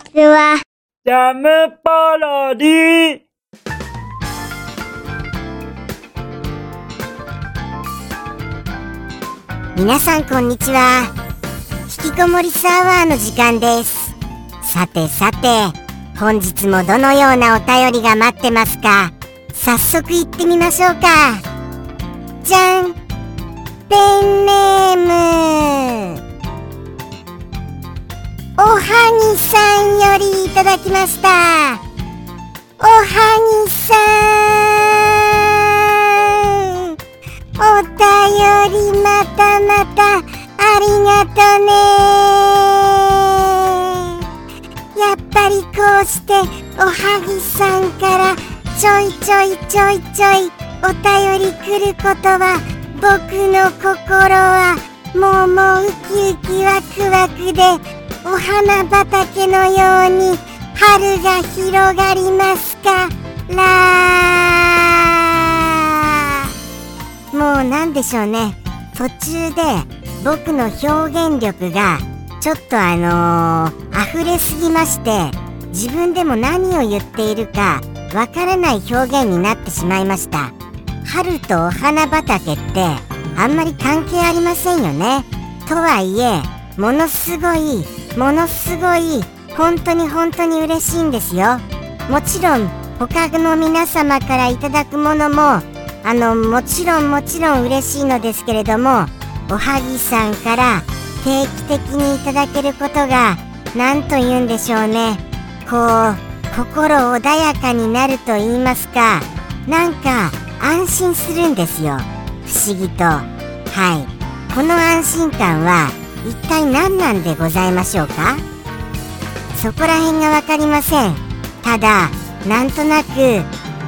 ちは。ジャムパロディ皆さんこんにちは。引きこもりサーバーの時間です。さてさて本日もどのようなお便りが待ってますか？早速行ってみましょうか。じゃん。ペンネームおはぎさんよりいただきました。おはぎさん。お便りまたまたありがとね。やっぱりこうしておはぎさんからちょいちょいちょいちょいお便り来ることは僕の心はもうもうウキウキワクワクでお花畑のように春が広がりますから。もうなんでしょうね。途中で僕の表現力がちょっとあのー、溢れすぎまして自分でも何を言っているかわからない表現になってしまいました。春とお花畑ってあんまり関係ありませんよね。とはいえものすごいものすごい本当に本当に嬉しいんですよ。もちろん他の皆様からいただくものもあのもちろんもちろん嬉しいのですけれどもおはぎさんから定期的にいただけることが何と言うんでしょうね。こう心穏やかになると言いますかなんか安心するんですよ。不思議と。はい。この安心感は一体何なんでございましょうか？そこら辺が分かりません。ただなんとなく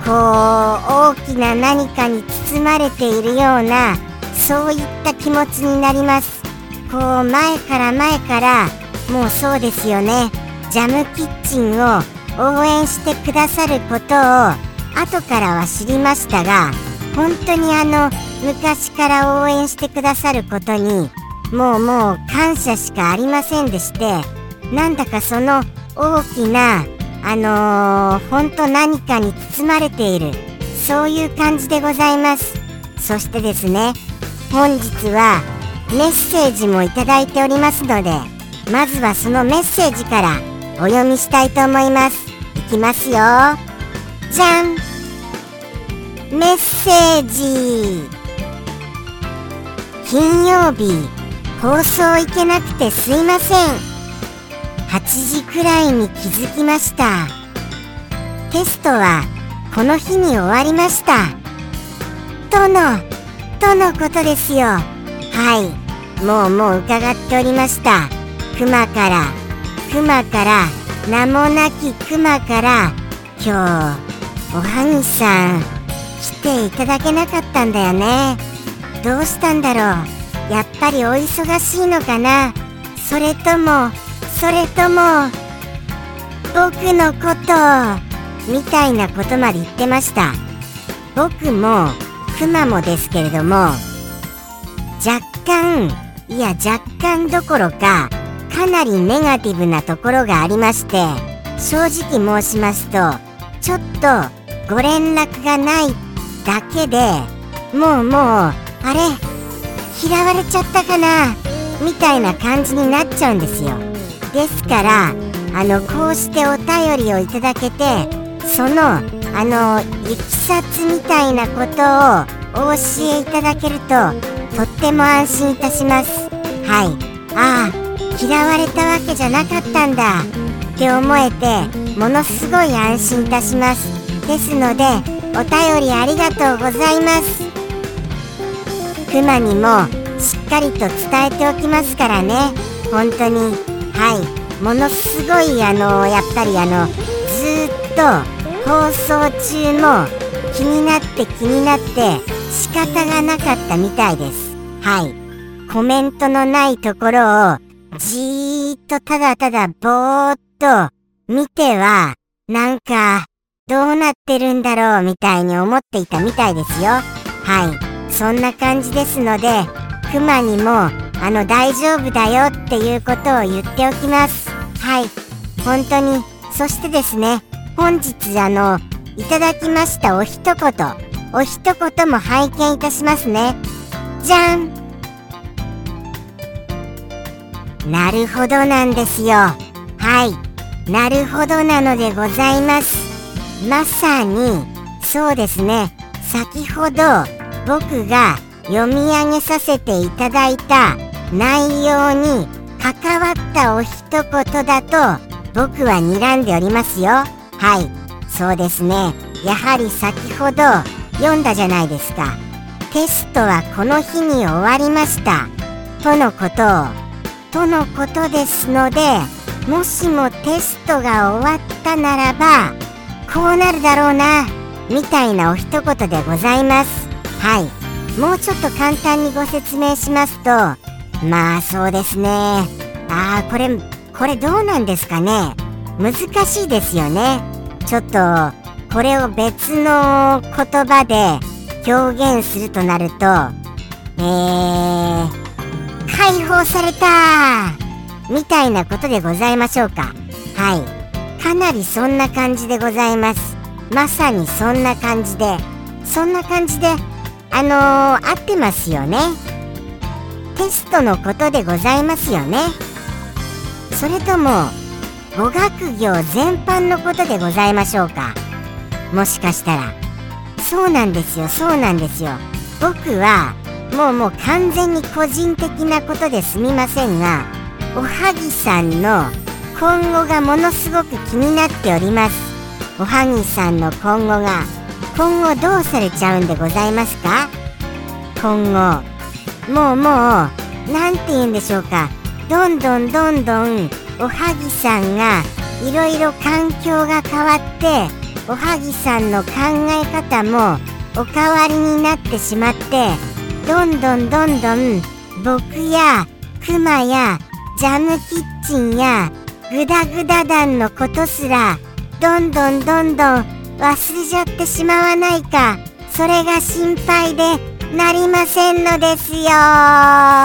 こう大きな何かに包まれているようなそういった気持ちになります。こう前から前からもうそうですよね。ジャムキッチンを応援してくださることを後からは知りましたが本当にあの昔から応援してくださることにもうもう感謝しかありませんでしてなんだかその大きなあのー、ほんと何かに包まれているそういう感じでございます。そしてですね本日はメッセージもいただいておりますのでまずはそのメッセージからお読みしたいと思います。いきますよ。じゃん。メッセージ。金曜日。放送行けなくてすいません。8時くらいに気づきました。テストはこの日に終わりました。とのとのことですよ。はい。もうもう伺っておりました。クマからクマから名もなきクマから今日おはぎさん来ていただけなかったんだよね。どうしたんだろう。やっぱりお忙しいのかな？それともそれとも僕のことみたいなことまで言ってました。僕もクマもですけれども若干いや若干どころかかなりネガティブなところがありまして正直申しますとちょっとご連絡がないだけでもうもうあれ？嫌われちゃったかなみたいな感じになっちゃうんですよ。ですからあのこうしてお便りをいただけてそのあのいきさつみたいなことをお教えいただけるととっても安心いたします。はい。ああ嫌われたわけじゃなかったんだって思えてものすごい安心いたします。ですのでお便りありがとうございます。クマにもしっかりと伝えておきますからね。本当に。はい。ものすごいあのやっぱりあのずっと放送中も気になって気になって仕方がなかったみたいです。はい。コメントのないところをじーっとただただぼーっと見てはなんかどうなってるんだろうみたいに思っていたみたいですよ。はい。そんな感じですのでクマにもあの大丈夫だよっていうことを言っておきます。はい。本当に。そしてですね本日あのいただきましたお一言。お一言も拝見いたしますね。じゃん。なるほどなんですよ。はい。なるほどなのでございます。まさにそうですね。先ほど僕が読み上げさせていただいた内容に関わったお一言だと僕は睨んでおりますよ。はい。そうですね。やはり先ほど読んだじゃないですか。テストはこの日に終わりました。とのことを。とのことですのでもしもテストが終わったならばこうなるだろうなみたいなお一言でございます。はい。もうちょっと簡単にご説明しますとまあそうですね。ああこれこれどうなんですかね。難しいですよね。ちょっとこれを別の言葉で表現するとなるとえー、解放されたみたいなことでございましょうか。はい。かなりそんな感じでございます。まさにそんな感じでそんな感じであのー、合ってますよね。テストのことでございますよね。それとも語学業全般のことでございましょうか。もしかしたら。そうなんですよそうなんですよ。僕はもうもう完全に個人的なことですみませんがおはぎさんの今後がものすごく気になっております。おはぎさんの今後が今後どうされちゃうんでございますか？今後もうもう何て言うんでしょうか？どんどんどんどんおはぎさんがいろいろ環境が変わっておはぎさんの考え方もおかわりになってしまってどんどんどんどん僕やクマやジャムキッチンやグダグダ団のことすらどんどんどんどん忘れちゃってしまわないかそれが心配でなりませんのですよ。は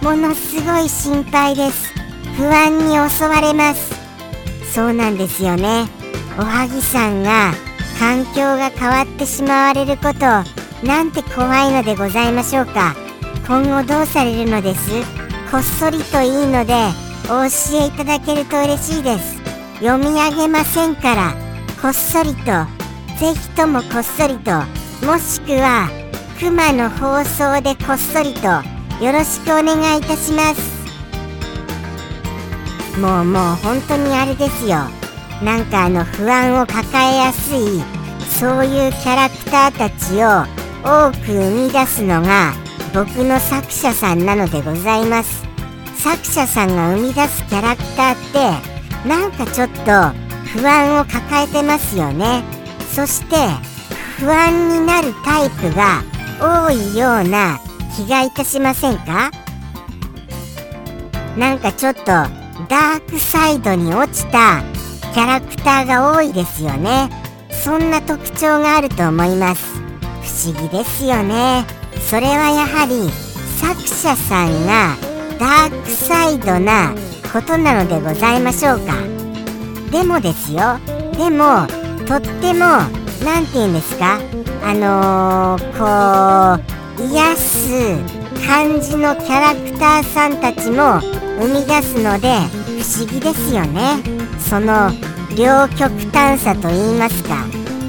い。ものすごい心配です。不安に襲われます。そうなんですよね。おはぎさんが環境が変わってしまわれることなんて怖いのでございましょうか。今後どうされるのです。こっそりといいのでお教えいただけると嬉しいです。読み上げませんからこっそりとぜひともこっそりともしくはクマの放送でこっそりとよろしくお願いいたします。もうもう本当にあれですよ。なんかあの不安を抱えやすいそういうキャラクターたちを多く生み出すのが僕の作者さんなのでございます。作者さんが生み出すキャラクターってなんかちょっと不安を抱えてますよね。そして不安になるタイプが多いような気がいたしませんか？なんかちょっとダークサイドに落ちたキャラクターが多いですよね。そんな特徴があると思います。不思議ですよね。それはやはり作者さんがダークサイドなことなのでございましょうか。でもですよ。でもとっても何て言うんですか？あのー、こう癒す感じのキャラクターさんたちも生み出すので不思議ですよね。その両極端さと言いますか。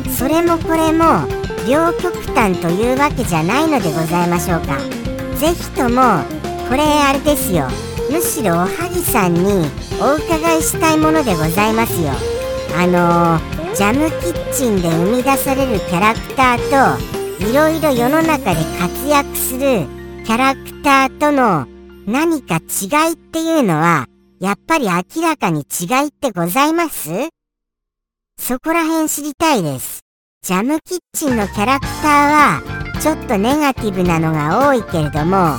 それもこれも両極端というわけじゃないのでございましょうか。是非ともこれあれですよ。むしろおはぎさんにお伺いしたいものでございますよあのー、ジャムキッチンで生み出されるキャラクターといろいろ世の中で活躍するキャラクターとの何か違いっていうのはやっぱり明らかに違いってございます？そこら辺知りたいです。ジャムキッチンのキャラクターはちょっとネガティブなのが多いけれども、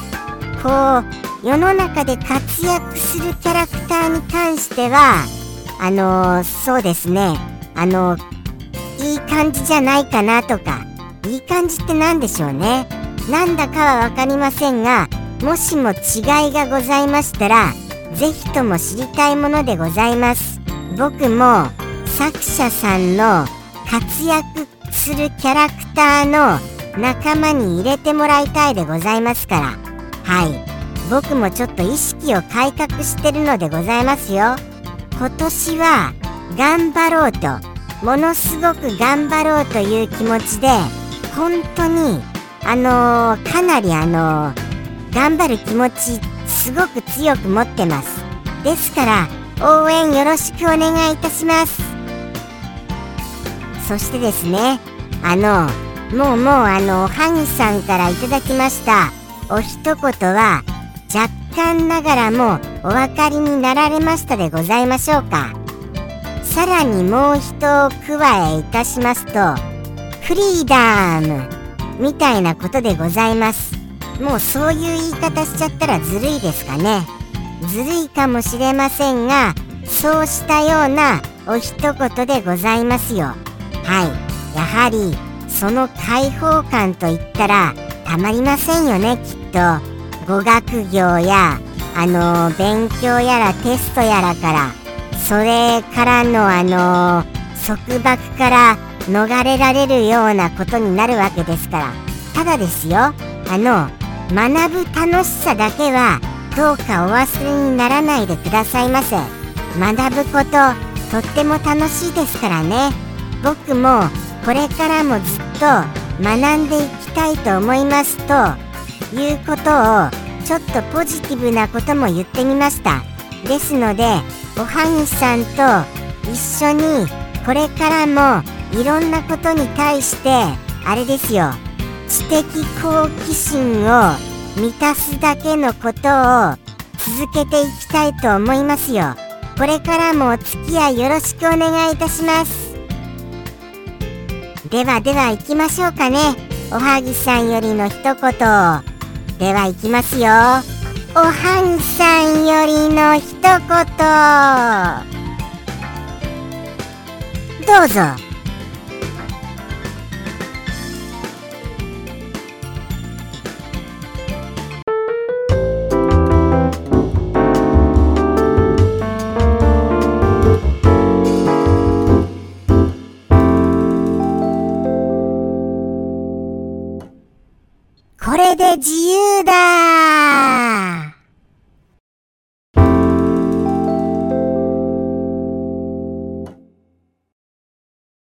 こう、世の中で活躍するキャラクターに関しては、あのー、そうですね、あのー、いい感じじゃないかなとか、いい感じって何でしょうね。なんだかはわかりませんが、もしも違いがございましたら、ぜひとも知りたいものでございます。僕も作者さんの活躍するキャラクターの仲間に入れてもらいたいでございますから。はい。僕もちょっと意識を改革してるのでございますよ。今年は頑張ろうとものすごく頑張ろうという気持ちで本当にあのー、かなりあのー、頑張る気持ちすごく強く持ってます。ですから応援よろしくお願いいたします。そしてですねあのもうもうあのハギさんからいただきましたお一言は若干ながらもお分かりになられましたでございましょうか。さらにもう一加えいたしますとフリーダムみたいなことでございます。もうそういう言い方しちゃったらずるいですかね。ずるいかもしれませんがそうしたようなお一言でございますよ。はい。やはりその開放感といったらたまりませんよねきっと。語学業やあの勉強やらテストやらからそれからのあの束縛から逃れられるようなことになるわけですから。ただですよあの学ぶ楽しさだけはどうかお忘れにならないでくださいませ。学ぶこととっても楽しいですからね。僕もこれからもずっと学んでいきたいと思いますということをちょっとポジティブなことも言ってみました。ですのでおはぎさんと一緒にこれからもいろんなことに対してあれですよ。知的好奇心を満たすだけのことを続けていきたいと思いますよ。これからもお付き合いよろしくお願いいたします。ではでは行きましょうかね。おはぎさんよりの一言では行きますよ。おはんさんよりの一言。どうぞ。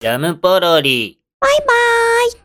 ジャムポロリ。バイバーイ。